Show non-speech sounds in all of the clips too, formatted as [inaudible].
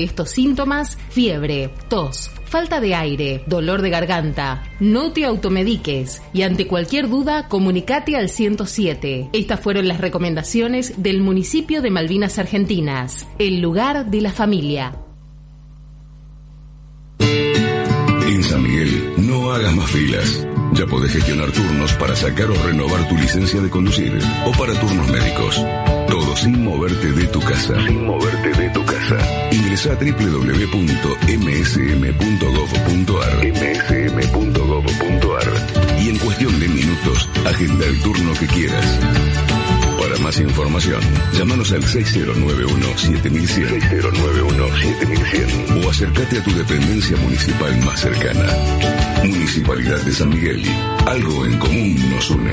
estos síntomas, fiebre, tos, falta de aire, dolor de garganta, no te automediques y ante cualquier duda comunicate al 107. Estas fueron las recomendaciones del municipio de Malvinas Argentinas, el lugar de la familia. En San Miguel, no hagas más filas. Ya podés gestionar turnos para sacar o renovar tu licencia de conducir o para turnos médicos. Todo sin moverte de tu casa. Sin moverte de tu casa. Ingresa a www.msm.gov.ar msm.gov.ar y en cuestión de minutos, agenda el turno que quieras. Para más información, llámanos al 6091-7100 6091-7100 o acércate a tu dependencia municipal más cercana. Municipalidad de San Miguel. Algo en común nos une.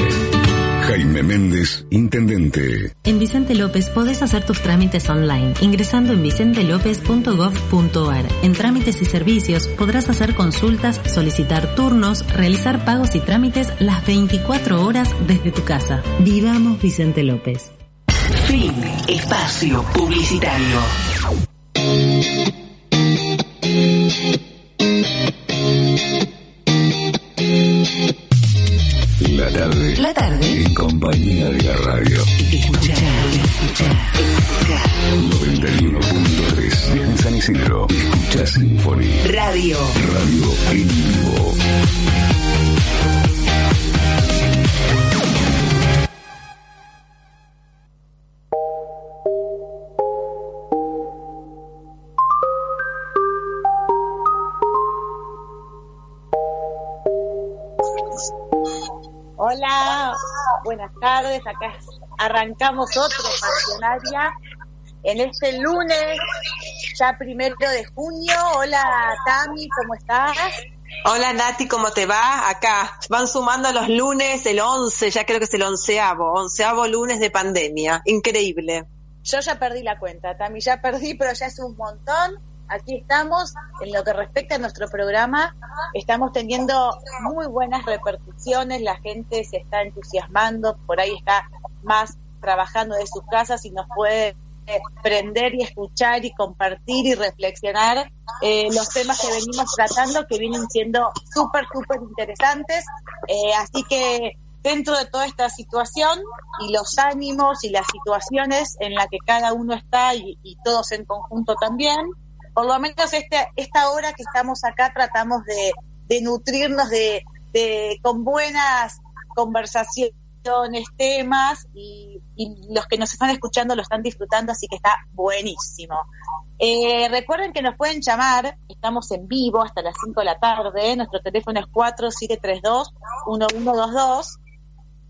Jaime Méndez, Intendente. En Vicente López podés hacer tus trámites online ingresando en vicentelopez.gov.ar. En trámites y servicios podrás hacer consultas, solicitar turnos, realizar pagos y trámites las 24 horas desde tu casa. Vivamos Vicente López. Fin. Espacio publicitario. La tarde. La tarde. En compañía de la radio. Escuchar, escuchar, escuchar. 91.3 en San Isidro. Escucha Symphony. Radio. Radio en vivo. Hola, buenas tardes. Acá arrancamos otro Pasionaria en este lunes, ya primero de junio. Hola, Tami, ¿cómo estás? Hola Nati, ¿cómo te va? Acá van sumando los lunes, el 11, ya creo que es el onceavo, onceavo lunes de pandemia. Increíble. Yo ya perdí la cuenta, Tami, ya perdí, pero ya es un montón. Aquí estamos, en lo que respecta a nuestro programa, estamos teniendo muy buenas repercusiones, la gente se está entusiasmando, por ahí está más trabajando de sus casas y nos puede prender y escuchar y compartir y reflexionar eh, los temas que venimos tratando que vienen siendo súper, súper interesantes. Eh, así que dentro de toda esta situación y los ánimos y las situaciones en la que cada uno está y, y todos en conjunto también, por lo menos este, esta hora que estamos acá tratamos de, nutrirnos de, con buenas conversaciones, temas y, y, los que nos están escuchando lo están disfrutando, así que está buenísimo. Eh, recuerden que nos pueden llamar, estamos en vivo hasta las 5 de la tarde, nuestro teléfono es 4732-1122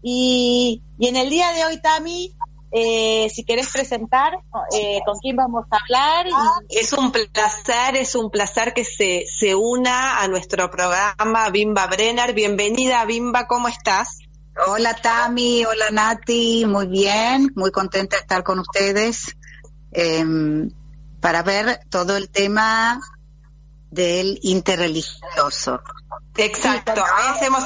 y, y en el día de hoy, Tami, eh, si querés presentar eh, con quién vamos a hablar. Y... Es un placer, es un placer que se, se una a nuestro programa Bimba Brenner. Bienvenida Bimba, ¿cómo estás? Hola Tami, hola Nati, muy bien, muy contenta de estar con ustedes eh, para ver todo el tema del interreligioso. Exacto, ahí hacemos,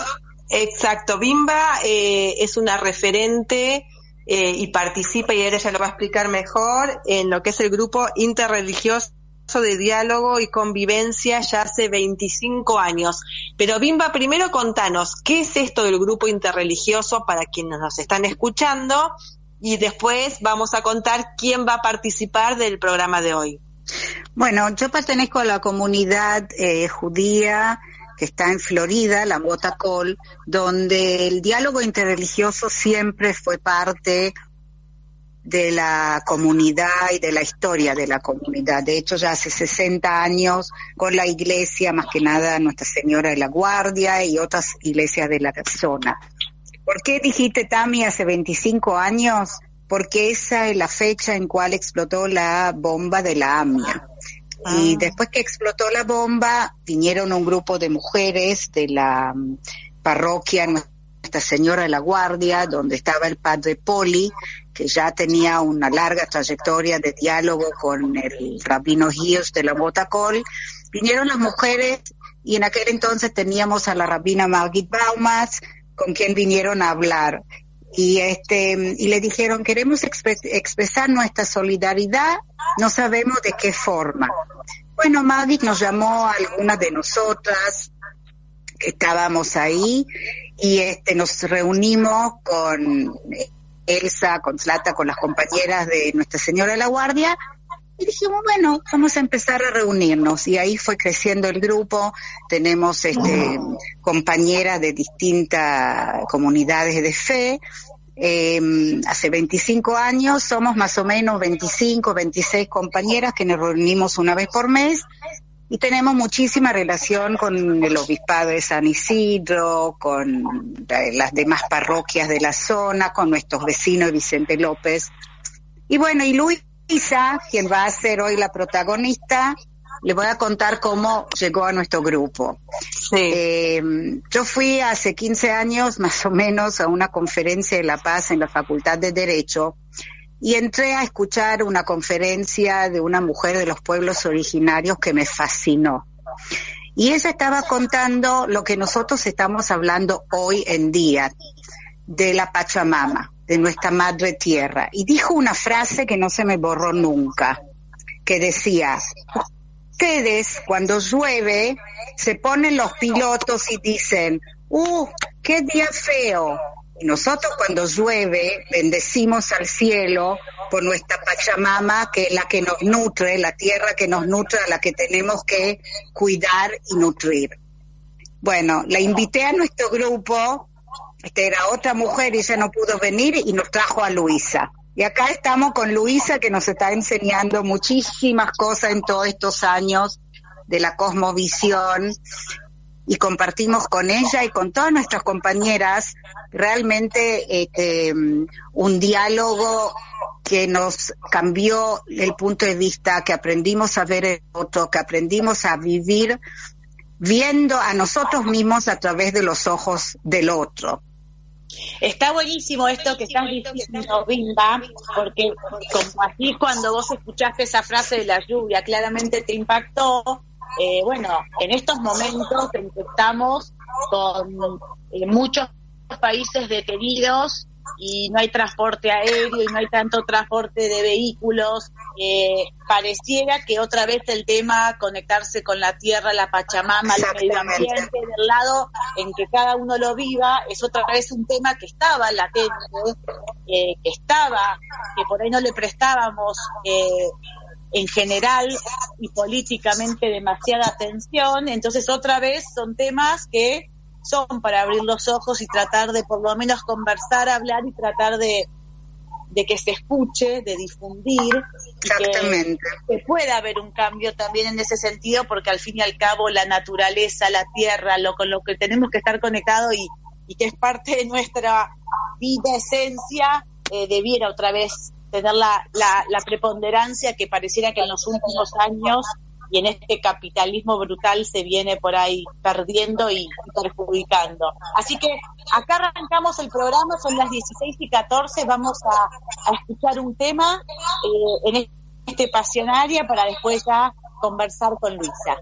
exacto, Bimba eh, es una referente eh, y participa, y ella lo va a explicar mejor, en lo que es el grupo interreligioso de diálogo y convivencia ya hace 25 años. Pero Bimba, primero contanos, ¿qué es esto del grupo interreligioso para quienes nos están escuchando? Y después vamos a contar quién va a participar del programa de hoy. Bueno, yo pertenezco a la comunidad eh, judía que está en Florida, la Motacol, donde el diálogo interreligioso siempre fue parte de la comunidad y de la historia de la comunidad. De hecho, ya hace 60 años con la iglesia, más que nada Nuestra Señora de la Guardia y otras iglesias de la zona. ¿Por qué dijiste, Tami, hace 25 años? Porque esa es la fecha en cual explotó la bomba de la AMIA. Ah. Y después que explotó la bomba, vinieron un grupo de mujeres de la um, parroquia Nuestra Señora de la Guardia, donde estaba el padre Poli, que ya tenía una larga trayectoria de diálogo con el rabino Gios de la Motacol. Vinieron las mujeres y en aquel entonces teníamos a la rabina Margit Baumas, con quien vinieron a hablar. Y este y le dijeron queremos expresar nuestra solidaridad, no sabemos de qué forma. Bueno, Mavic nos llamó a algunas de nosotras que estábamos ahí y este nos reunimos con Elsa, con Flata, con las compañeras de Nuestra Señora de la Guardia y dijimos, bueno, vamos a empezar a reunirnos. Y ahí fue creciendo el grupo. Tenemos este, compañeras de distintas comunidades de fe. Eh, hace 25 años somos más o menos 25, 26 compañeras que nos reunimos una vez por mes y tenemos muchísima relación con el obispado de San Isidro, con eh, las demás parroquias de la zona, con nuestros vecinos Vicente López. Y bueno, y Luisa, quien va a ser hoy la protagonista, le voy a contar cómo llegó a nuestro grupo. Eh, yo fui hace 15 años más o menos a una conferencia de La Paz en la Facultad de Derecho y entré a escuchar una conferencia de una mujer de los pueblos originarios que me fascinó. Y ella estaba contando lo que nosotros estamos hablando hoy en día, de la Pachamama, de nuestra madre tierra. Y dijo una frase que no se me borró nunca, que decía, ustedes cuando llueve se ponen los pilotos y dicen, ¡uh, qué día feo! Y nosotros cuando llueve bendecimos al cielo por nuestra Pachamama, que es la que nos nutre, la tierra que nos nutre, a la que tenemos que cuidar y nutrir. Bueno, la invité a nuestro grupo, este era otra mujer y ella no pudo venir y nos trajo a Luisa. Y acá estamos con Luisa que nos está enseñando muchísimas cosas en todos estos años de la cosmovisión y compartimos con ella y con todas nuestras compañeras realmente este, un diálogo que nos cambió el punto de vista, que aprendimos a ver el otro, que aprendimos a vivir viendo a nosotros mismos a través de los ojos del otro. Está buenísimo esto que estás diciendo, Bimba, porque como así cuando vos escuchaste esa frase de la lluvia, claramente te impactó. Eh, bueno, en estos momentos en que estamos con eh, muchos países detenidos y no hay transporte aéreo y no hay tanto transporte de vehículos, eh, pareciera que otra vez el tema conectarse con la tierra, la Pachamama, el medio ambiente, del lado en que cada uno lo viva, es otra vez un tema que estaba latente, eh, que estaba, que por ahí no le prestábamos eh, en general y políticamente demasiada atención, entonces otra vez son temas que son para abrir los ojos y tratar de por lo menos conversar, hablar y tratar de, de que se escuche, de difundir, y que, que, pueda haber un cambio también en ese sentido, porque al fin y al cabo la naturaleza, la tierra, lo con lo que tenemos que estar conectados y, y que es parte de nuestra vida, esencia, eh, debiera otra vez tener la, la, la preponderancia que pareciera que en los últimos años y en este capitalismo brutal se viene por ahí perdiendo y perjudicando. Así que acá arrancamos el programa, son las 16 y 14, vamos a, escuchar un tema eh, en este pasionaria para después ya conversar con Luisa.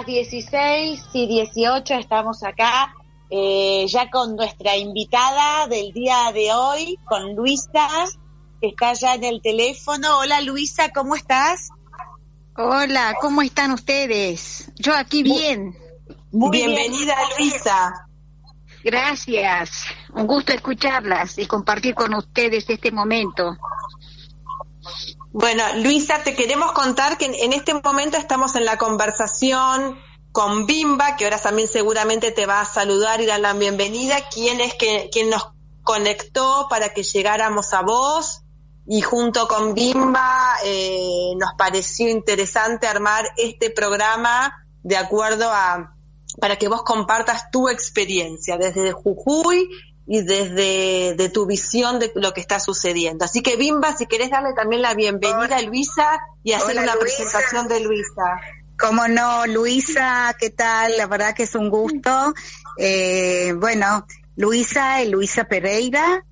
Las 16 y 18, estamos acá eh, ya con nuestra invitada del día de hoy, con Luisa, que está ya en el teléfono. Hola Luisa, ¿cómo estás? Hola, ¿cómo están ustedes? Yo aquí bien. Muy bien. Bienvenida, Luisa. Gracias. Un gusto escucharlas y compartir con ustedes este momento. Bueno, Luisa, te queremos contar que en, este momento estamos en la conversación con Bimba, que ahora también seguramente te va a saludar y dar la bienvenida, quien es que, quien nos conectó para que llegáramos a vos. Y junto con Bimba eh, nos pareció interesante armar este programa de acuerdo a para que vos compartas tu experiencia desde Jujuy y desde de tu visión de lo que está sucediendo. Así que Bimba, si querés darle también la bienvenida a Luisa y hacer Hola, una Luisa. presentación de Luisa. Cómo no, Luisa, ¿qué tal? La verdad que es un gusto. Eh, bueno, Luisa, Luisa Pereira,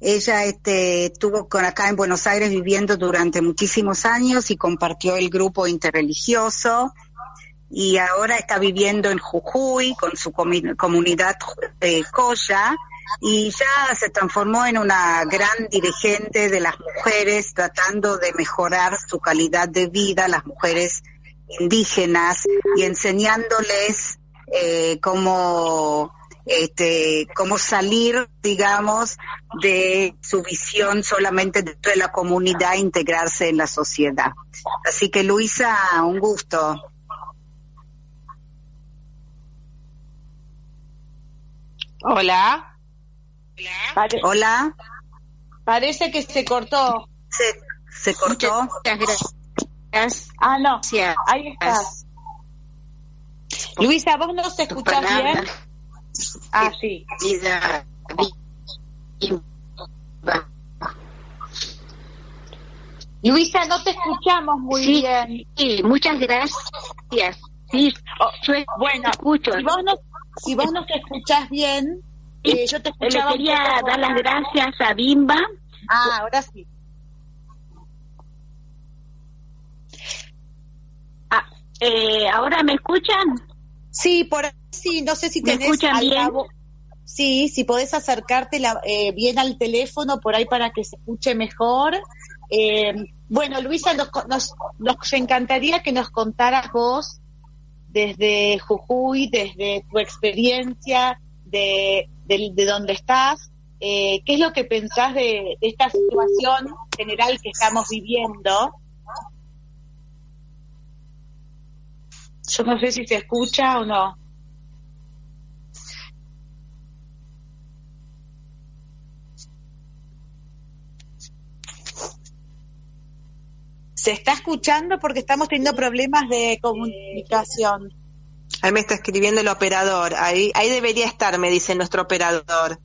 ella este, estuvo con acá en Buenos Aires viviendo durante muchísimos años y compartió el grupo interreligioso y ahora está viviendo en Jujuy con su comunidad eh, Coya y ya se transformó en una gran dirigente de las mujeres tratando de mejorar su calidad de vida, las mujeres indígenas y enseñándoles eh, cómo este cómo salir digamos de su visión solamente dentro de la comunidad e integrarse en la sociedad así que Luisa un gusto Hola. Pare- hola parece que se cortó. se, se cortó Muchas gracias. Ah, no, Gracias. ahí estás. Luisa, ¿vos nos escuchás bien? Ah, sí. Luisa, no te escuchamos muy Sí, bien. sí, muchas gracias. Sí, Oh, bueno, escucho. Si vos, no, si vos nos escuchás bien, eh, yo te Le escuchaba. un quería dar las gracias a Bimba. Ah, ahora sí. Ah, eh, ¿Ahora me escuchan? Sí, por sí, no sé si ¿Me tenés escuchan bien? Sí, si podés acercarte la- eh, bien al teléfono por ahí para que se escuche mejor. Eh, bueno, Luisa, nos, nos, nos encantaría que nos contaras vos desde Jujuy, desde tu experiencia, de, de, de dónde estás, eh, qué es lo que pensás de, de esta situación general que estamos viviendo. Yo no sé si se escucha o no. Se está escuchando porque estamos teniendo problemas de comunicación. Ahí me está escribiendo el operador. Ahí, ahí debería estar, me dice nuestro operador.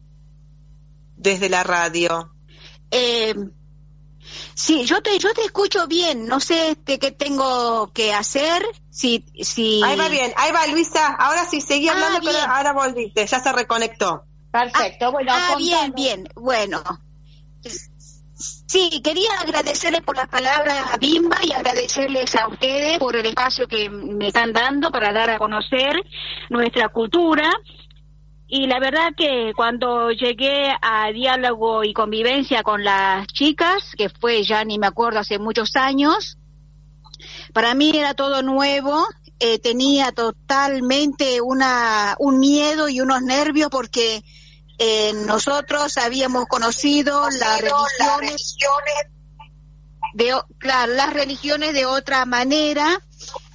Desde la radio. Eh, sí, yo te, yo te escucho bien. No sé este, qué tengo que hacer. Si, si... Ahí va bien, ahí va Luisa. Ahora sí, seguí Ah, hablando, pero ahora volviste. Ya se reconectó. Perfecto, bueno, Ah, bien, bien. Bueno. Sí, quería agradecerles por las palabras a Bimba y agradecerles a ustedes por el espacio que me están dando para dar a conocer nuestra cultura. Y la verdad que cuando llegué a diálogo y convivencia con las chicas, que fue ya ni me acuerdo hace muchos años, para mí era todo nuevo, eh, tenía totalmente una, un miedo y unos nervios porque eh, nosotros habíamos conocido las religiones, de, claro, las religiones de otra manera,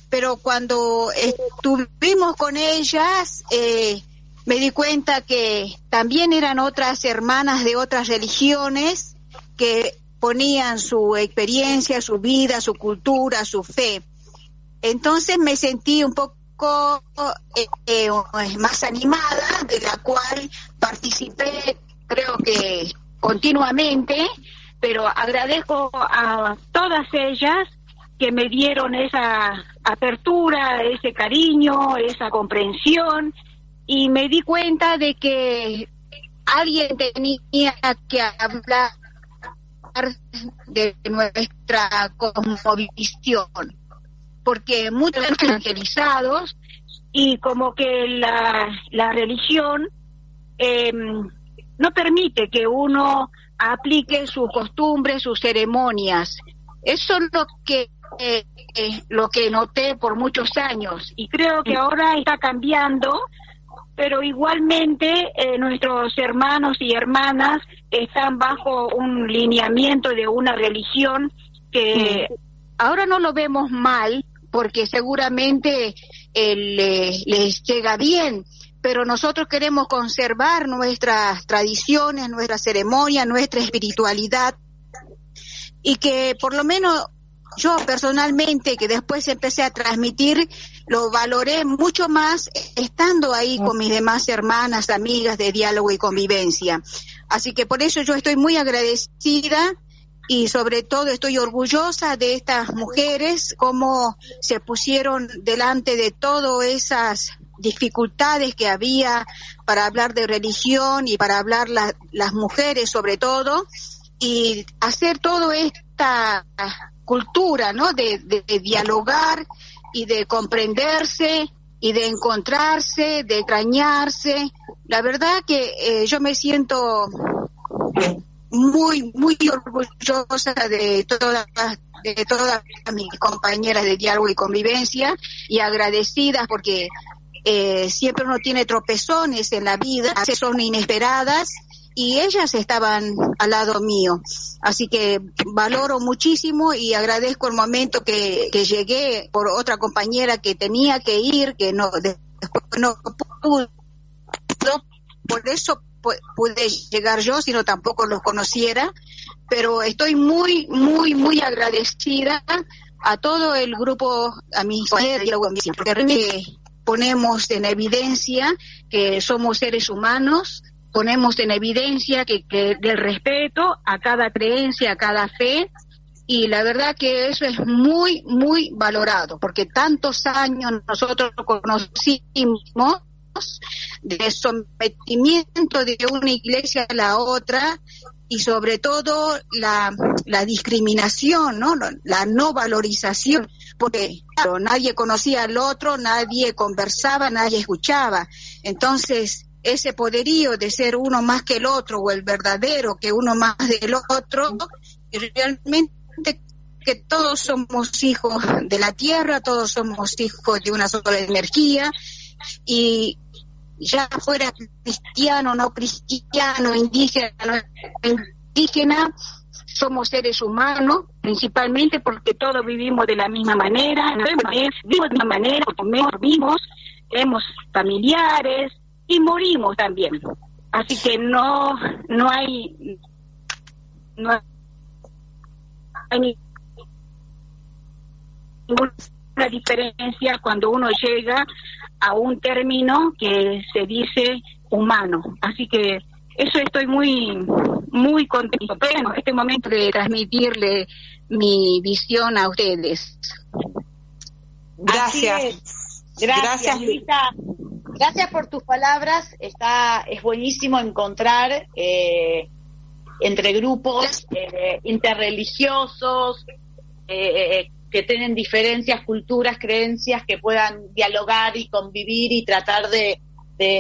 pero cuando estuvimos con ellas, eh, me di cuenta que también eran otras hermanas de otras religiones que ponían su experiencia, su vida, su cultura, su fe. Entonces me sentí un poco eh, eh, más animada, de la cual participé creo que continuamente, pero agradezco a todas ellas que me dieron esa apertura, ese cariño, esa comprensión y me di cuenta de que alguien tenía que hablar de nuestra cosmovisión, porque muchos evangelizados y como que la, la religión eh, no permite que uno aplique sus costumbres, sus ceremonias. Eso es lo que eh, eh, lo que noté por muchos años. Y creo que ahora está cambiando, pero igualmente eh, nuestros hermanos y hermanas están bajo un lineamiento de una religión que ahora no lo vemos mal porque seguramente les llega bien, pero nosotros queremos conservar nuestras tradiciones, nuestra ceremonia, nuestra espiritualidad y que por lo menos yo personalmente, que después empecé a transmitir, lo valoré mucho más estando ahí con mis demás hermanas, amigas de diálogo y convivencia. Así que por eso yo estoy muy agradecida y sobre todo estoy orgullosa de estas mujeres, cómo se pusieron delante de todas esas dificultades que había para hablar de religión y para hablar las mujeres sobre todo y hacer toda esta cultura, ¿no? De, dialogar y de comprenderse y de encontrarse, de extrañarse. La verdad que eh, yo me siento muy, muy orgullosa de todas, de todas mis compañeras de diálogo y convivencia y agradecidas porque eh, siempre uno tiene tropezones en la vida, son inesperadas y ellas estaban al lado mío. Así que valoro muchísimo y agradezco el momento que, llegué por otra compañera que tenía que ir, que no, después no pudo. Por eso pude llegar yo, sino tampoco los conociera. Pero estoy muy, muy, muy agradecida a todo el grupo, a mis compañeros, porque ponemos en evidencia que somos seres humanos, ponemos en evidencia que, que del respeto a cada creencia, a cada fe, y la verdad que eso es muy, muy valorado, porque tantos años nosotros conocimos de sometimiento de una iglesia a la otra y sobre todo la, discriminación, ¿no? la no valorización, porque nadie conocía al otro, nadie conversaba, nadie escuchaba. Entonces, ese poderío de ser uno más que el otro o el verdadero que uno más del otro, realmente que todos somos hijos de la tierra, todos somos hijos de una sola energía y ya fuera cristiano, no cristiano, indígena, no indígena, somos seres humanos, principalmente porque todos vivimos de la misma manera, vivimos de la misma manera, comemos, vivimos, tenemos familiares, y morimos también. Así que no, no hay, no hay ninguna diferencia cuando uno llega a un término que se dice humano. Así que eso estoy muy, muy contento. Pero en este momento de transmitirle mi visión a ustedes. Gracias. Gracias, Luisa. Gracias por tus palabras. Está, es buenísimo encontrar eh, entre grupos eh, interreligiosos eh, que tienen diferencias, culturas, creencias, que puedan dialogar y convivir y tratar de,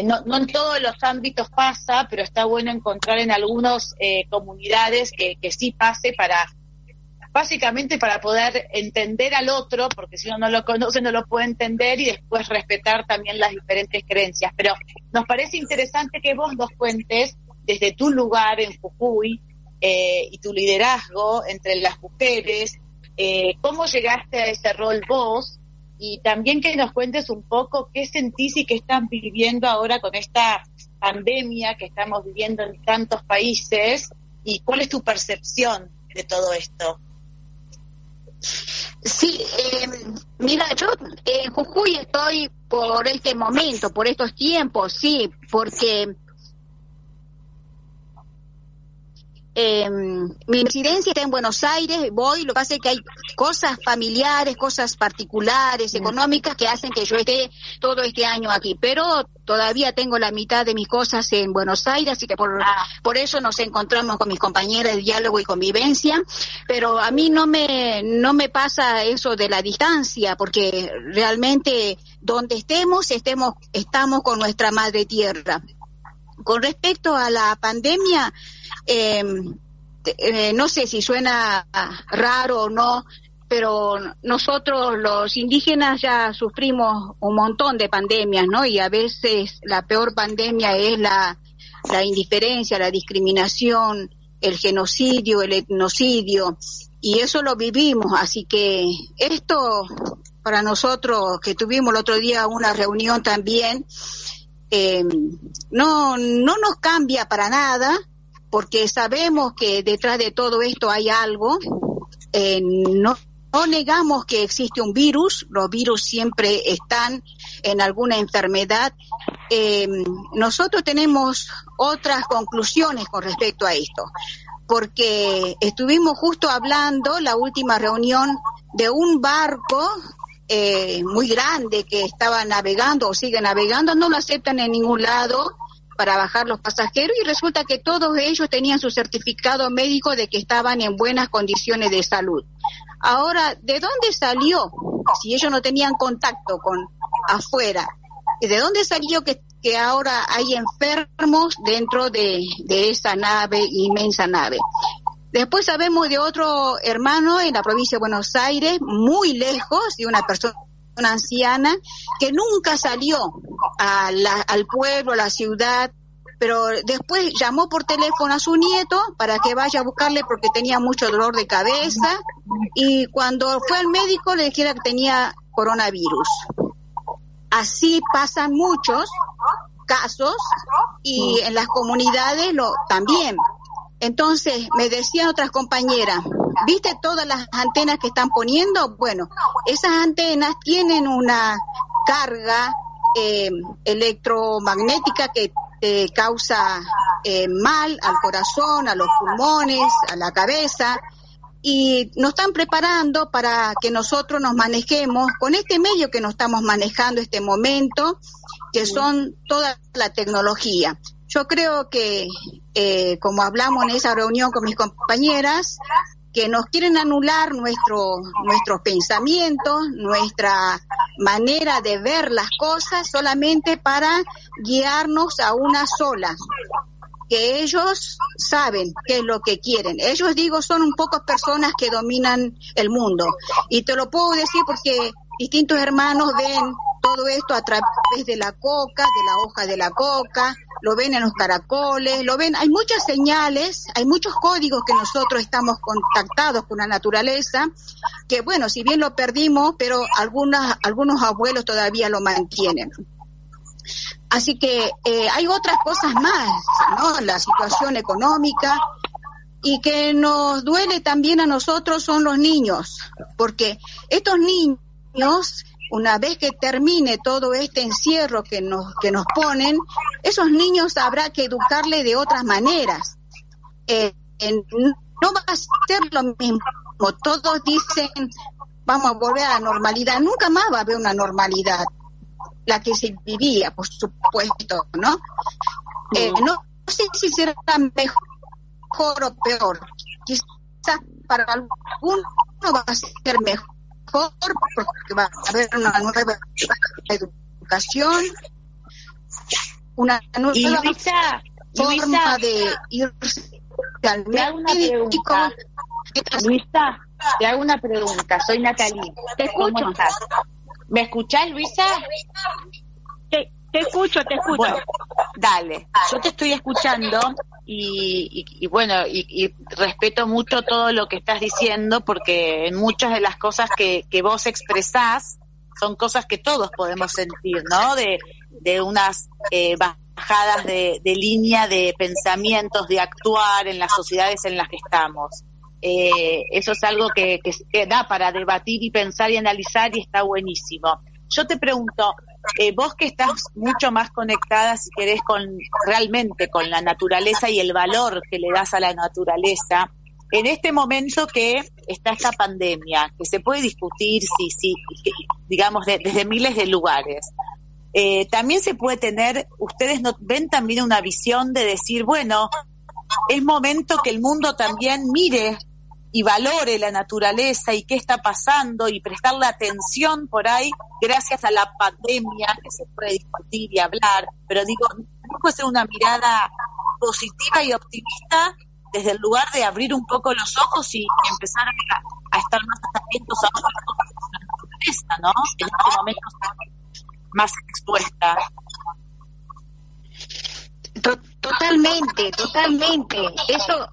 no, en todos los ámbitos pasa, pero está bueno encontrar en algunas comunidades que, que sí pase para básicamente para poder entender al otro, porque si uno no lo conoce no lo puede entender y después respetar también las diferentes creencias. Pero nos parece interesante que vos nos cuentes desde tu lugar en Jujuy eh, y tu liderazgo entre las mujeres, eh, cómo llegaste a ese rol vos y también que nos cuentes un poco qué sentís y qué están viviendo ahora con esta pandemia que estamos viviendo en tantos países y cuál es tu percepción de todo esto? Sí, eh, mira, yo en Jujuy estoy por este momento, por estos tiempos, sí, porque eh, mi residencia está en Buenos Aires, voy, lo que pasa es que hay cosas familiares, cosas particulares, económicas que hacen que yo esté todo este año aquí, pero todavía tengo la mitad de mis cosas en Buenos Aires, así que por, por eso nos encontramos con mis compañeras de diálogo y convivencia, pero a mí no me, no me pasa eso de la distancia, porque realmente donde estemos, estemos, estamos con nuestra madre tierra. Con respecto a la pandemia, eh, eh, no sé si suena raro o no, pero nosotros los indígenas ya sufrimos un montón de pandemias, ¿no? Y a veces la peor pandemia es la, la indiferencia, la discriminación, el genocidio, el etnocidio, y eso lo vivimos, así que esto para nosotros que tuvimos el otro día una reunión también, eh, no, no nos cambia para nada, porque sabemos que detrás de todo esto hay algo. Eh, no, negamos que existe un virus, los virus siempre están en alguna enfermedad. Eh, nosotros tenemos otras conclusiones con respecto a esto, porque estuvimos justo hablando la última reunión de un barco eh, muy grande que estaba navegando o sigue navegando, no lo aceptan en ningún lado para bajar los pasajeros y resulta que todos ellos tenían su certificado médico de que estaban en buenas condiciones de salud. Ahora, ¿de dónde salió? Si ellos no tenían contacto con afuera, ¿de dónde salió que, que ahora hay enfermos dentro de, de esa nave, inmensa nave? Después sabemos de otro hermano en la provincia de Buenos Aires, muy lejos, de una persona anciana que nunca salió a la- al pueblo, a la ciudad, pero después llamó por teléfono a su nieto para que vaya a buscarle porque tenía mucho dolor de cabeza y cuando fue al médico le dijera que tenía coronavirus. Así pasan muchos casos y en las comunidades lo también. Entonces, me decían otras compañeras, ¿viste todas las antenas que están poniendo? Bueno, esas antenas tienen una carga eh, electromagnética que eh, causa eh, mal al corazón, a los pulmones, a la cabeza, y nos están preparando para que nosotros nos manejemos con este medio que nos estamos manejando este momento, que son toda la tecnología. Yo creo que, eh, como hablamos en esa reunión con mis compañeras, que nos quieren anular nuestro, nuestros pensamientos, nuestra manera de ver las cosas solamente para guiarnos a una sola que ellos saben qué es lo que quieren. Ellos, digo, son un pocas personas que dominan el mundo. Y te lo puedo decir porque distintos hermanos ven todo esto a través de la coca, de la hoja de la coca, lo ven en los caracoles, lo ven, hay muchas señales, hay muchos códigos que nosotros estamos contactados con la naturaleza, que bueno, si bien lo perdimos, pero algunas, algunos abuelos todavía lo mantienen. Así que eh, hay otras cosas más, ¿no? La situación económica y que nos duele también a nosotros son los niños, porque estos niños, una vez que termine todo este encierro que nos que nos ponen, esos niños habrá que educarle de otras maneras. Eh, en- no va a ser lo mismo. Todos dicen vamos a volver a la normalidad. Nunca más va a haber una normalidad la que se vivía, por supuesto, ¿no? Eh, no, no sé si será mejor o peor. Quizás para algunos va a ser mejor porque va a haber una nueva educación, una nueva Luisa, forma Luisa, de irse al médico. pregunta. Luisa, te hago una pregunta. Soy Natalie. Te ¿Cómo escucho. estás? ¿Me escuchás, Luisa? Te, te escucho, te escucho. Bueno, dale. Yo te estoy escuchando y, y- y bueno, y, y respeto mucho todo lo que estás diciendo porque en muchas de las cosas que, que vos expresás son cosas que todos podemos sentir, ¿no? De, de unas eh, bajadas de, de línea de pensamientos, de actuar en las sociedades en las que estamos. eh, eso es algo que, que, da para debatir y pensar y analizar y está buenísimo. Yo te pregunto, eh, vos que estás mucho más conectada, si querés, con realmente con la naturaleza y el valor que le das a la naturaleza, en este momento que está esta pandemia, que se puede discutir, sí, sí, digamos, desde miles de lugares, eh, también se puede tener, ustedes no, ven también una visión de decir, bueno, es momento que el mundo también mire y valore la naturaleza y qué está pasando y prestarle atención por ahí gracias a la pandemia que se puede discutir y hablar, pero digo, puede ser una mirada positiva y optimista desde el lugar de abrir un poco los ojos y empezar a, estar más atentos a la naturaleza, ¿no? En este momento más expuesta. Totalmente, totalmente. Eso,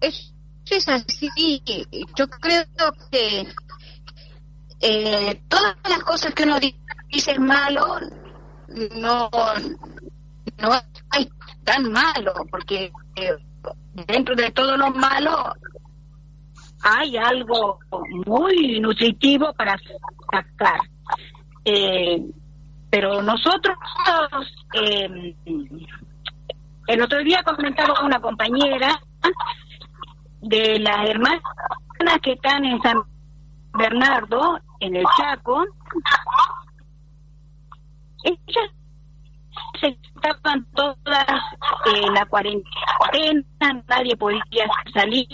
eso es así. Yo creo que eh, todas las cosas que uno dice malo no no es tan malo porque eh, dentro de todo lo malo hay algo muy nutritivo para sacar eh, pero nosotros eh, el otro día comentaba una compañera de las hermanas que están en San Bernardo, en el Chaco, ellas se estaban todas en la cuarentena, nadie podía salir,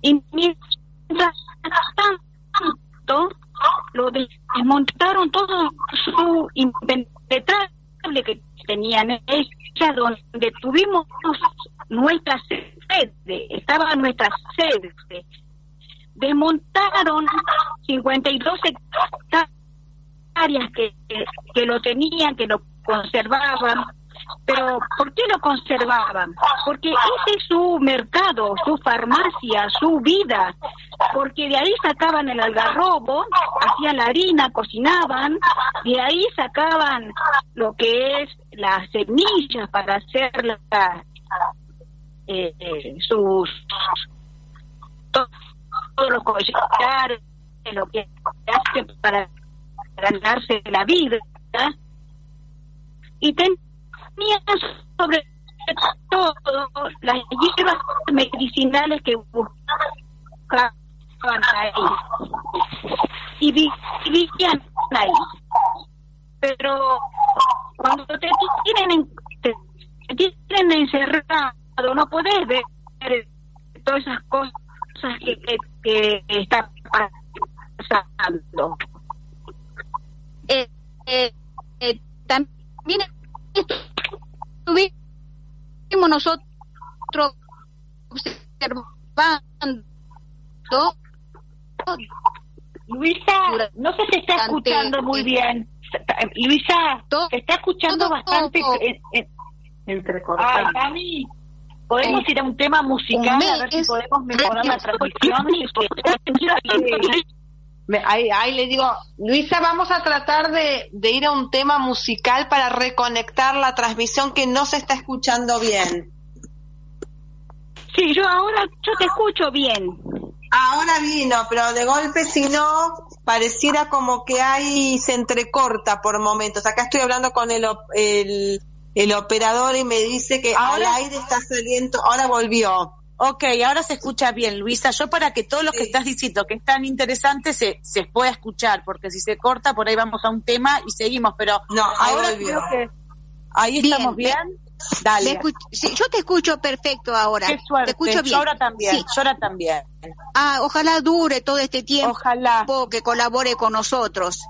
y mientras tanto lo desmontaron todo su impenetrable que tenían ella, donde tuvimos nuestra sede, estaba nuestra sede. Desmontaron 52 hectáreas que, que lo tenían, que lo conservaban, pero ¿por qué lo conservaban? Porque ese es su mercado, su farmacia, su vida. Porque de ahí sacaban el algarrobo, hacían la harina, cocinaban, de ahí sacaban lo que es las semillas para hacer la, eh, eh, sus todos, los collares, lo que hacen para ganarse la vida y ten sobre todo las hierbas medicinales que buscaban ahí y vivían ahí. Pero cuando te tienen, te, tienen encerrado, no puedes ver todas esas cosas que, que, que están pasando. Eh, eh, eh, también estuvimos nosotros observando Luisa, no se está escuchando muy bien. Luisa, se está escuchando bastante entrecortado. Ay, podemos ir a un tema musical a ver si podemos mejorar la transmisión. [laughs] Ahí, ahí, le digo, Luisa, vamos a tratar de, de, ir a un tema musical para reconectar la transmisión que no se está escuchando bien. Sí, yo ahora, yo te escucho bien. Ahora vino, pero de golpe si no, pareciera como que hay, se entrecorta por momentos. Acá estoy hablando con el, el, el operador y me dice que ahora, el aire está saliendo, ahora volvió. Ok, ahora se escucha bien, Luisa. Yo para que todo lo que estás diciendo, que es tan interesante, se, se pueda escuchar, porque si se corta, por ahí vamos a un tema y seguimos. Pero no, ahora creo que ahí estamos bien. Dale. yo te escucho perfecto ahora. Qué suerte. Te escucho bien. Yo ahora también. Yo ahora también. Ah, ojalá dure todo este tiempo. Ojalá. Que colabore con nosotros.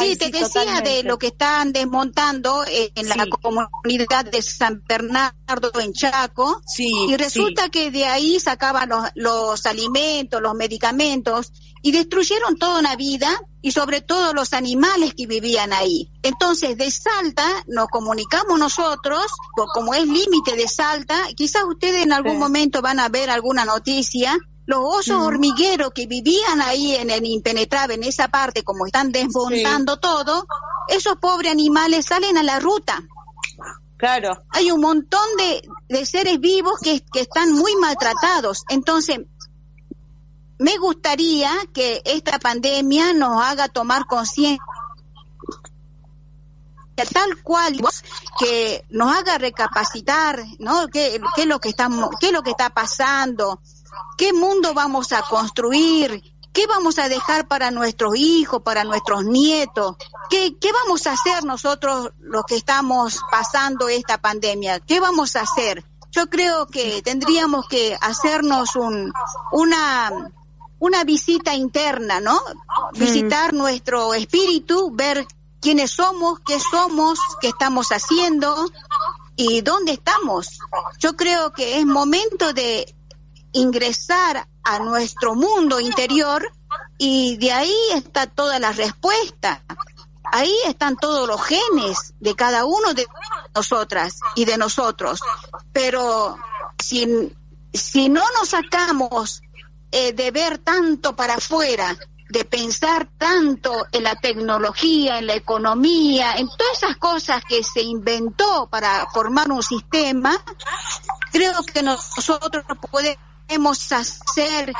Sí, te decía de lo que están desmontando en la comunidad de San Bernardo en Chaco. Sí, y resulta que de ahí sacaban los, los, alimentos, los medicamentos y destruyeron toda una vida y sobre todo los animales que vivían ahí. Entonces, de Salta nos comunicamos nosotros, como es límite de Salta, quizás ustedes en algún momento van a ver alguna noticia los osos hormigueros que vivían ahí en el impenetrable, en esa parte, como están desmontando todo, esos pobres animales salen a la ruta. Claro. Hay un montón de, de seres vivos que, que están muy maltratados. Entonces, me gustaría que esta pandemia nos haga tomar conciencia tal cual que nos haga recapacitar, ¿no? ¿Qué, qué es lo que estamos, qué es lo que está pasando? ¿Qué mundo vamos a construir? ¿Qué vamos a dejar para nuestros hijos, para nuestros nietos? ¿Qué, ¿Qué vamos a hacer nosotros los que estamos pasando esta pandemia? ¿Qué vamos a hacer? Yo creo que tendríamos que hacernos un, una, una visita interna, ¿no? Visitar nuestro espíritu, ver quiénes somos, qué somos, qué estamos haciendo y dónde estamos. Yo creo que es momento de ingresar a nuestro mundo interior y de ahí está toda la respuesta. Ahí están todos los genes de cada uno de nosotras y de nosotros. Pero si, si no nos sacamos eh, de ver tanto para afuera de pensar tanto en la tecnología, en la economía, en todas esas cosas que se inventó para formar un sistema, creo que nosotros podemos hacer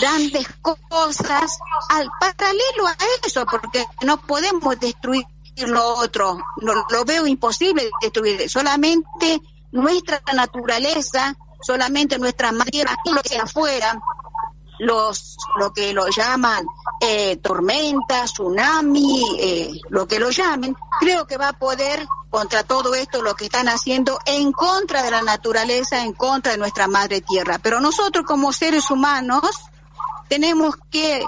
grandes cosas al paralelo a eso, porque no podemos destruir lo otro, lo, lo veo imposible destruir, solamente nuestra naturaleza, solamente nuestra materia, lo que afuera, los lo que lo llaman eh, tormenta, tsunami, eh, lo que lo llamen, creo que va a poder contra todo esto lo que están haciendo en contra de la naturaleza, en contra de nuestra madre tierra. Pero nosotros como seres humanos tenemos que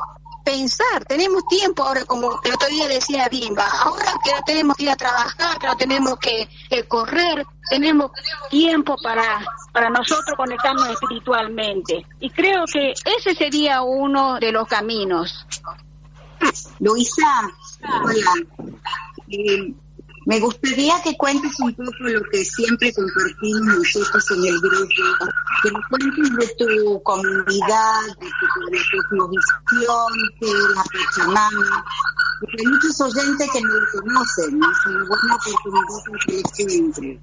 pensar, tenemos tiempo ahora, como el otro día decía Bimba, ahora que no tenemos que ir a trabajar, que no tenemos que, correr, tenemos tiempo para, para nosotros conectarnos espiritualmente. Y creo que ese sería uno de los caminos. Luisa, hola. Eh, me gustaría que cuentes un poco lo que siempre compartimos nosotros en el grupo, que nos cuentes de tu comunidad, de tu, cosmovisión, de la Pachamama, porque hay muchos oyentes que no lo conocen, es una buena oportunidad que.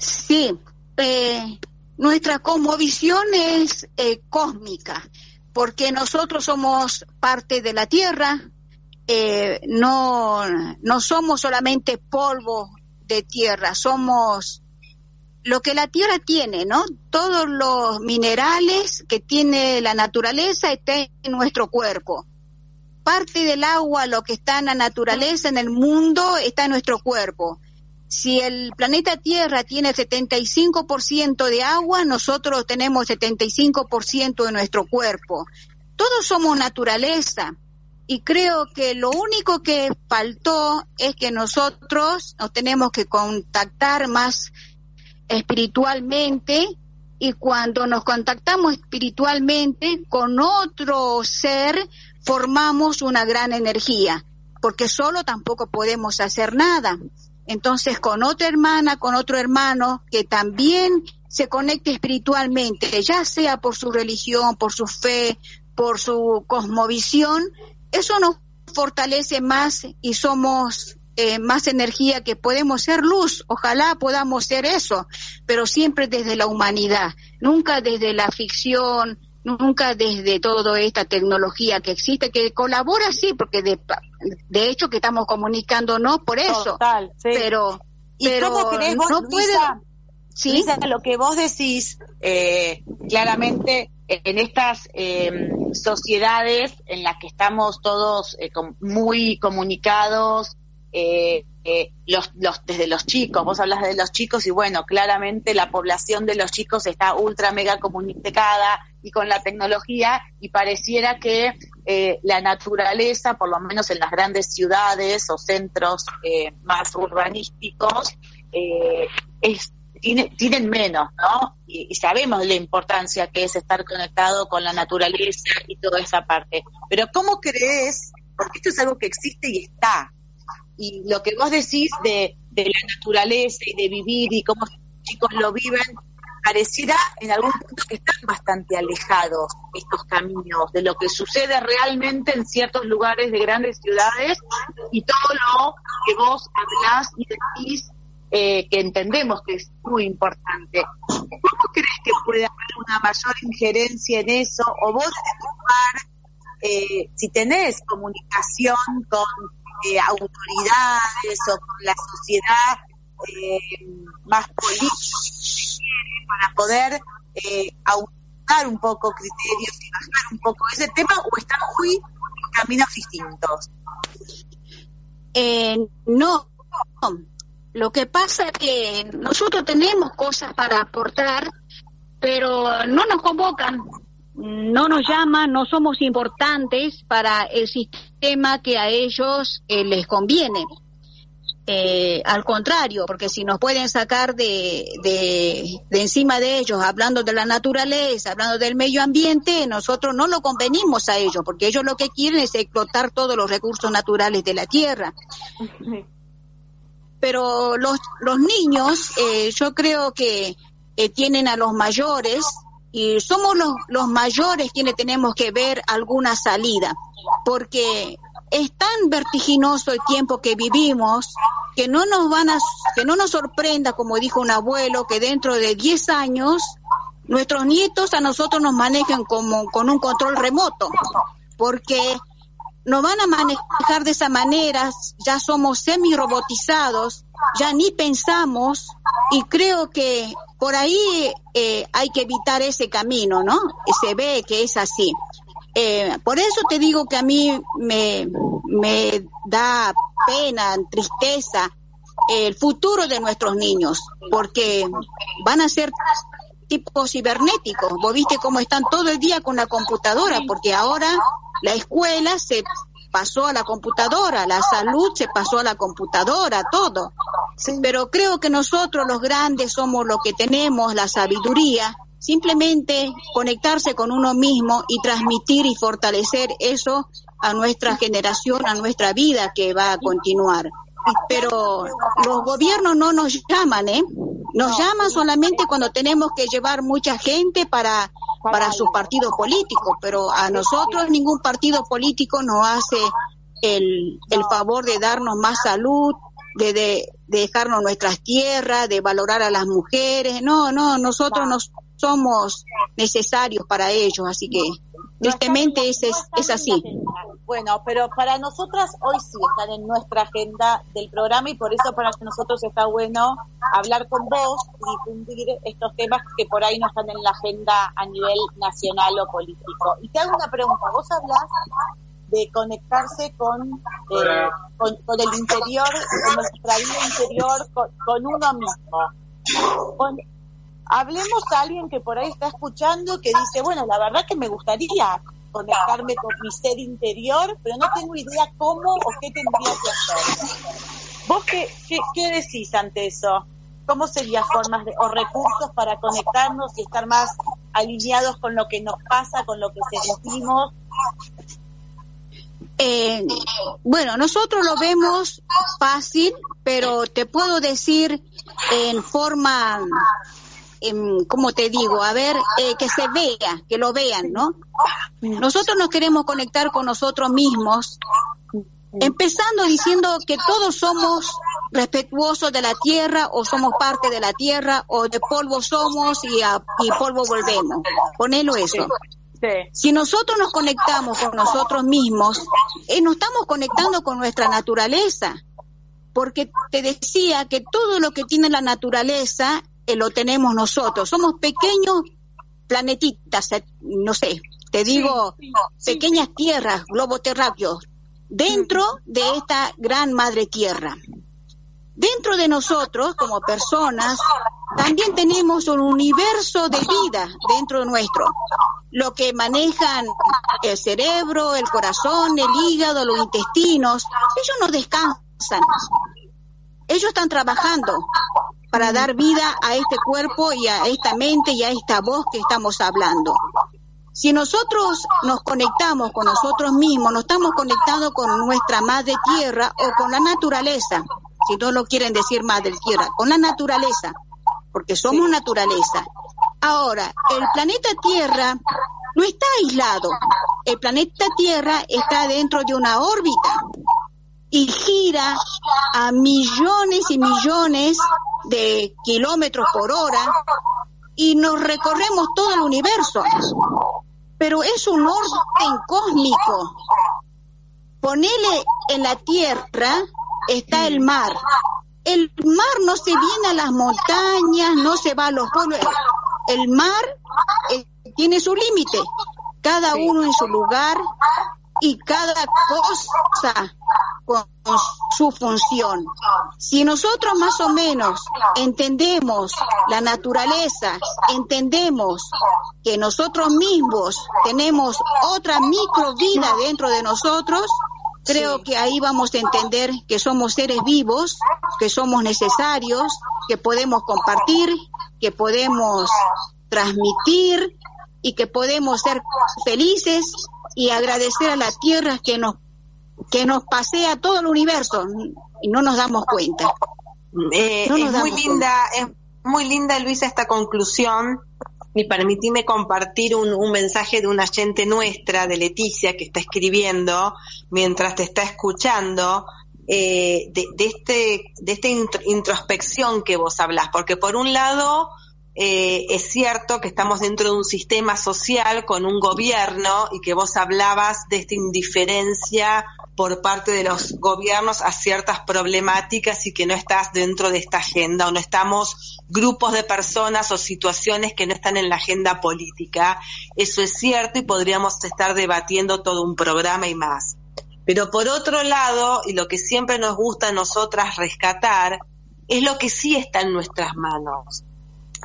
Sí, eh, nuestra cosmovisión es eh, cósmica, porque nosotros somos parte de la Tierra, eh, no, no somos solamente polvo de tierra, somos lo que la tierra tiene, ¿no? Todos los minerales que tiene la naturaleza están en nuestro cuerpo. Parte del agua, lo que está en la naturaleza, en el mundo, está en nuestro cuerpo. Si el planeta Tierra tiene 75% de agua, nosotros tenemos 75% de nuestro cuerpo. Todos somos naturaleza y creo que lo único que faltó es que nosotros nos tenemos que contactar más espiritualmente y cuando nos contactamos espiritualmente con otro ser formamos una gran energía porque solo tampoco podemos hacer nada. Entonces con otra hermana, con otro hermano que también se conecte espiritualmente, ya sea por su religión, por su fe, por su cosmovisión, eso nos fortalece más y somos eh, más energía que podemos ser luz. Ojalá podamos ser eso, pero siempre desde la humanidad, nunca desde la ficción, nunca desde toda esta tecnología que existe, que colabora sí, porque de, de hecho que estamos comunicándonos por eso. Pero, pero no puede... ¿Sí? lo que vos decís, eh, claramente en estas eh, sociedades en las que estamos todos eh, muy comunicados, eh, los, los, desde los chicos, vos hablas de los chicos y bueno, claramente la población de los chicos está ultra mega comunicada y con la tecnología y pareciera que la naturaleza, por lo menos en las grandes ciudades o centros más urbanísticos, es tienen menos, ¿no? Y, sabemos la importancia que es estar conectado con la naturaleza y toda esa parte. Pero ¿cómo crees? Porque esto es algo que existe y está. Y lo que vos decís de, de la naturaleza y de vivir y cómo los chicos lo viven, pareciera en algún punto que están bastante alejados estos caminos de lo que sucede realmente en ciertos lugares de grandes ciudades y todo lo que vos hablás y decís eh, que entendemos que es muy importante. ¿Cómo crees que puede haber una mayor injerencia en eso, o vos eh, si tenés comunicación con eh, autoridades o con la sociedad eh, más política para poder eh, aumentar un poco criterios y bajar un poco ese tema o están muy en caminos distintos? Eh, no, lo que pasa es que nosotros tenemos cosas para aportar, pero no nos convocan, no nos llaman, no somos importantes para el sistema que a ellos eh, les conviene. Eh, al contrario, porque si nos pueden sacar de, de, de, encima de ellos, hablando de la naturaleza, hablando del medio ambiente, nosotros no lo convenimos a ellos, porque ellos lo que quieren es explotar todos los recursos naturales de la tierra. Pero los, los niños, eh, yo creo que eh, tienen a los mayores y somos los, los mayores quienes tenemos que ver alguna salida, porque es tan vertiginoso el tiempo que vivimos que no nos van a, que no nos sorprenda, como dijo un abuelo, que dentro de 10 años nuestros nietos a nosotros nos manejen como con un control remoto, porque nos van a manejar de esa manera, ya somos semi robotizados, ya ni pensamos y creo que por ahí eh, hay que evitar ese camino, ¿no? Se ve que es así. Eh, por eso te digo que a mí me, me da pena, tristeza el futuro de nuestros niños, porque van a ser tipos cibernéticos. Vos viste cómo están todo el día con la computadora, porque ahora la escuela se pasó a la computadora, la salud se pasó a la computadora, todo. Pero creo que nosotros los grandes somos los que tenemos la sabiduría simplemente conectarse con uno mismo y transmitir y fortalecer eso a nuestra generación, a nuestra vida que va a continuar. Pero los gobiernos no nos llaman, ¿eh? Nos llaman solamente cuando tenemos que llevar mucha gente para, para sus partidos políticos, pero a nosotros ningún partido político nos hace el, el favor de darnos más salud, de, de, de dejarnos nuestras tierras, de valorar a las mujeres. No, no, nosotros nos somos necesarios para ellos, así que tristemente es, es, es así. Bueno, pero para nosotras hoy sí están en nuestra agenda del programa y por eso para nosotros está bueno hablar con vos y difundir estos temas que por ahí no están en la agenda a nivel nacional o político. Y te hago una pregunta, vos hablas de conectarse con, eh, con, con, el interior, con nuestra vida interior, con, con uno mismo. Con, hablemos a alguien que por ahí está escuchando que dice, bueno, la verdad que me gustaría conectarme con mi ser interior, pero no tengo idea cómo o qué tendría que hacer. ¿Vos qué, qué, qué decís ante eso? ¿Cómo serían formas de, o recursos para conectarnos y estar más alineados con lo que nos pasa, con lo que sentimos? Eh, bueno, nosotros lo vemos fácil, pero te puedo decir en forma como te digo, a ver, eh, que se vea, que lo vean, ¿no? Nosotros nos queremos conectar con nosotros mismos, empezando diciendo que todos somos respetuosos de la tierra o somos parte de la tierra o de polvo somos y a y polvo volvemos. Ponelo eso. Si nosotros nos conectamos con nosotros mismos, eh, nos estamos conectando con nuestra naturaleza, porque te decía que todo lo que tiene la naturaleza eh, lo tenemos nosotros. Somos pequeños planetitas, eh, no sé, te digo, sí, sí, pequeñas sí. tierras, globoterráqueos, dentro de esta gran madre tierra. Dentro de nosotros, como personas, también tenemos un universo de vida dentro de nuestro. Lo que manejan el cerebro, el corazón, el hígado, los intestinos, ellos no descansan. Ellos están trabajando para dar vida a este cuerpo y a esta mente y a esta voz que estamos hablando. Si nosotros nos conectamos con nosotros mismos, nos estamos conectando con nuestra madre tierra o con la naturaleza, si no lo quieren decir madre tierra, con la naturaleza, porque somos naturaleza. Ahora, el planeta Tierra no está aislado. El planeta Tierra está dentro de una órbita y gira a millones y millones de kilómetros por hora y nos recorremos todo el universo. Pero es un orden cósmico. Ponele en la tierra está el mar. El mar no se viene a las montañas, no se va a los pueblos. El mar eh, tiene su límite, cada uno en su lugar y cada cosa con su función. Si nosotros más o menos entendemos la naturaleza, entendemos que nosotros mismos tenemos otra micro vida dentro de nosotros, creo que ahí vamos a entender que somos seres vivos, que somos necesarios, que podemos compartir, que podemos transmitir y que podemos ser felices y agradecer a la tierra que nos que nos pasea todo el universo y no nos damos cuenta. Eh, es muy linda, es muy linda Luisa esta conclusión. Y permitime compartir un, un, mensaje de una gente nuestra, de Leticia, que está escribiendo mientras te está escuchando, eh, de, de, este, de esta introspección que vos hablas, porque por un lado eh, es cierto que estamos dentro de un sistema social con un gobierno y que vos hablabas de esta indiferencia por parte de los gobiernos a ciertas problemáticas y que no estás dentro de esta agenda o no estamos grupos de personas o situaciones que no están en la agenda política. Eso es cierto y podríamos estar debatiendo todo un programa y más. Pero por otro lado, y lo que siempre nos gusta a nosotras rescatar, es lo que sí está en nuestras manos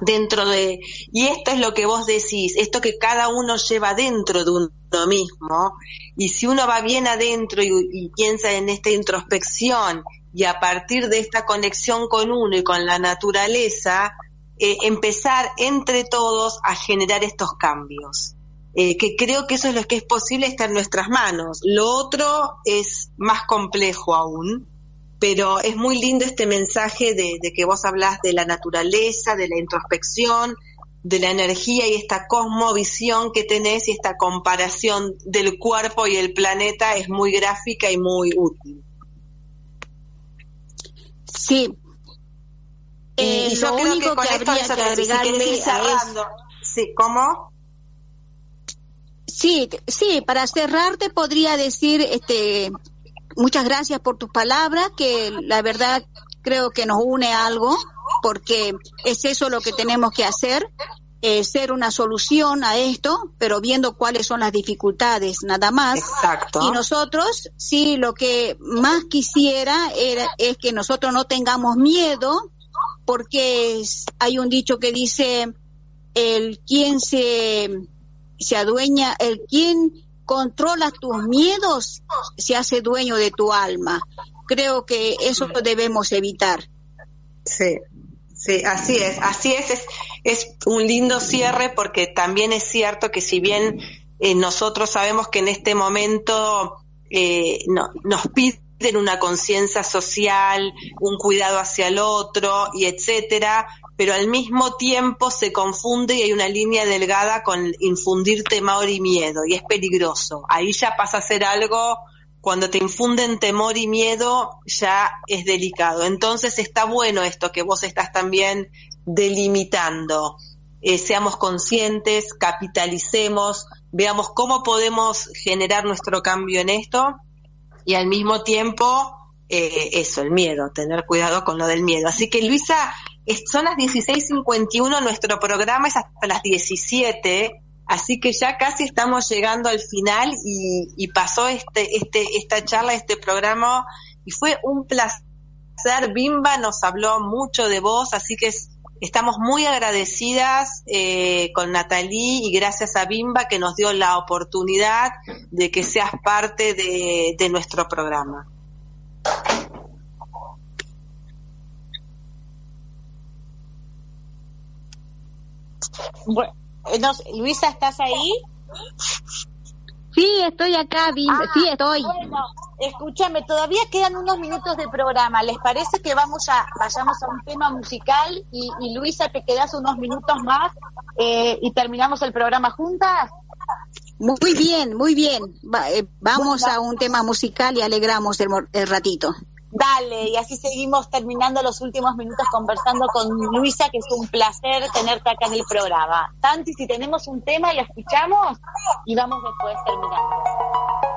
dentro de, y esto es lo que vos decís, esto que cada uno lleva dentro de uno mismo, y si uno va bien adentro y, piensa en esta introspección y a partir de esta conexión con uno y con la naturaleza, eh, empezar entre todos a generar estos cambios. Eh, que creo que eso es lo que es posible, está en nuestras manos. Lo otro es más complejo aún, pero es muy lindo este mensaje de, que vos hablas de la naturaleza, de la introspección, de la energía y esta cosmovisión que tenés y esta comparación del cuerpo y el planeta es muy gráfica y muy útil. Sí. Eh, yo creo que con esto agregarle Sí, ¿cómo? Sí, sí, para cerrar te podría decir este muchas gracias por tus palabras, que la verdad creo que nos une algo, porque es eso lo que tenemos que hacer, eh, ser una solución a esto, pero viendo cuáles son las dificultades, nada más. Exacto. Y nosotros, sí, lo que más quisiera era, es que nosotros no tengamos miedo, porque hay un dicho que dice, el quien se, se adueña, el quien controla tus miedos, se hace dueño de tu alma. Creo que eso lo debemos evitar. Sí, sí, así es, así es, es, es un lindo cierre porque también es cierto que si bien eh, nosotros sabemos que en este momento eh, no, nos piden una conciencia social, un cuidado hacia el otro y etcétera, pero al mismo tiempo se confunde y hay una línea delgada con infundir temor y miedo, y es peligroso. Ahí ya pasa a ser algo, cuando te infunden temor y miedo, ya es delicado. Entonces está bueno esto que vos estás también delimitando. Eh, seamos conscientes, capitalicemos, veamos cómo podemos generar nuestro cambio en esto y al mismo tiempo eh, eso, el miedo, tener cuidado con lo del miedo. Así que Luisa, son las 16.51, nuestro programa es hasta las 17, así que ya casi estamos llegando al final y, pasó este, este, esta charla, este programa, y fue un placer. Bimba nos habló mucho de vos, así que estamos muy agradecidas eh, con Natalí y gracias a Bimba que nos dio la oportunidad de que seas parte de nuestro programa. Bueno, Luisa, ¿estás ahí? Sí, estoy acá, sí, ah, estoy. Bueno, escúchame, todavía quedan unos minutos de programa. ¿Les parece que vamos a vayamos a un tema musical y, Luisa te quedas unos minutos más eh, y terminamos el programa juntas? Muy bien, muy bien. Eh, vamos a un tema musical y alegramos el, ratito. Dale, y así seguimos terminando los últimos minutos conversando con Luisa, que es un placer tenerte acá en el programa. Tanti, si tenemos un tema, lo escuchamos y vamos después terminando.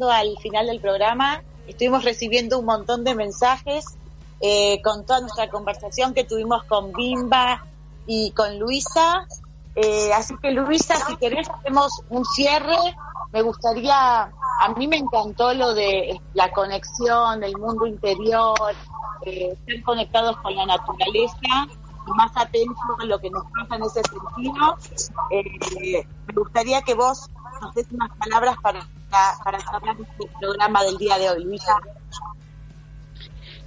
Al final del programa. Estuvimos recibiendo un montón de mensajes eh, con toda nuestra conversación que tuvimos con Bimba y con Luisa. Eh, así que Luisa, si querés hacemos un cierre. Me gustaría, a mí me encantó lo de la conexión del mundo interior, eh, ser conectados con la naturaleza y más atentos a lo que nos pasa en ese sentido. me gustaría que vos nos des unas palabras para para, de este programa del día de hoy, Luisa.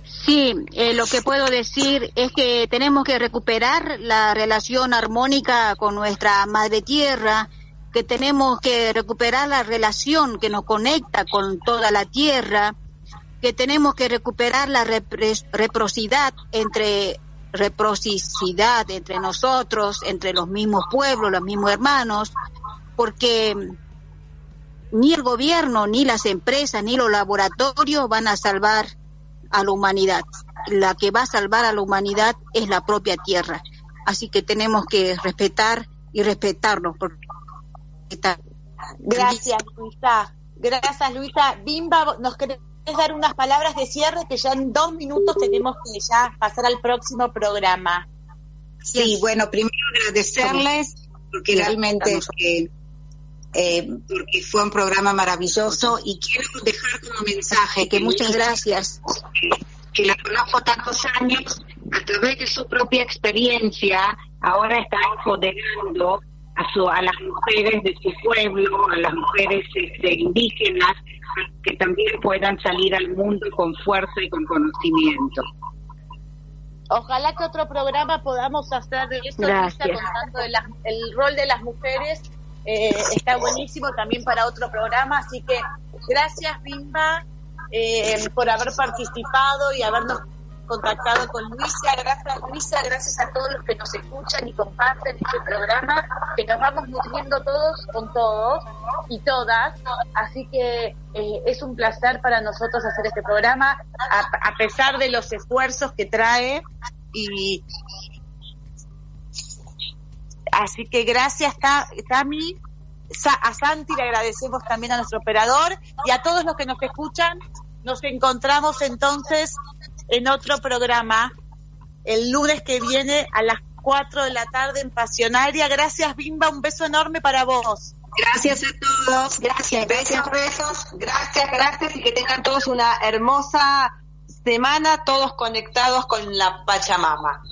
Sí, eh, lo que puedo decir es que tenemos que recuperar la relación armónica con nuestra madre tierra, que tenemos que recuperar la relación que nos conecta con toda la tierra, que tenemos que recuperar la reciprocidad entre reciprocidad entre nosotros, entre los mismos pueblos, los mismos hermanos, porque ni el gobierno, ni las empresas, ni los laboratorios van a salvar a la humanidad. La que va a salvar a la humanidad es la propia tierra. Así que tenemos que respetar y respetarnos. Gracias, Luisa. Gracias, Luisa. Bimba, ¿nos querés dar unas palabras de cierre que ya en dos minutos tenemos que ya pasar al próximo programa? Sí, bueno, primero agradecerles porque realmente eh, porque fue un programa maravilloso y quiero dejar como mensaje que muchas gracias, que la conozco tantos años, a través de su propia experiencia, ahora está empoderando a, su, a las mujeres de su pueblo, a las mujeres este, indígenas, que también puedan salir al mundo con fuerza y con conocimiento. Ojalá que otro programa podamos hacer de eso, contando el rol de las mujeres. Eh, está buenísimo también para otro programa, así que gracias Bimba eh, por haber participado y habernos contactado con Luisa. Gracias, Luisa. Gracias a todos los que nos escuchan y comparten este programa, que nos vamos nutriendo todos con todos y todas. Así que eh, es un placer para nosotros hacer este programa, a, pesar de los esfuerzos que trae. Y así que gracias, Tami. A Santi le agradecemos también a nuestro operador y a todos los que nos escuchan. Nos encontramos entonces en otro programa el lunes que viene a las 4 de la tarde en Pasionaria. Gracias, Bimba. Un beso enorme para vos. Gracias a todos. Gracias. Besos, besos. Gracias, gracias. Y que tengan todos una hermosa semana, todos conectados con la Pachamama.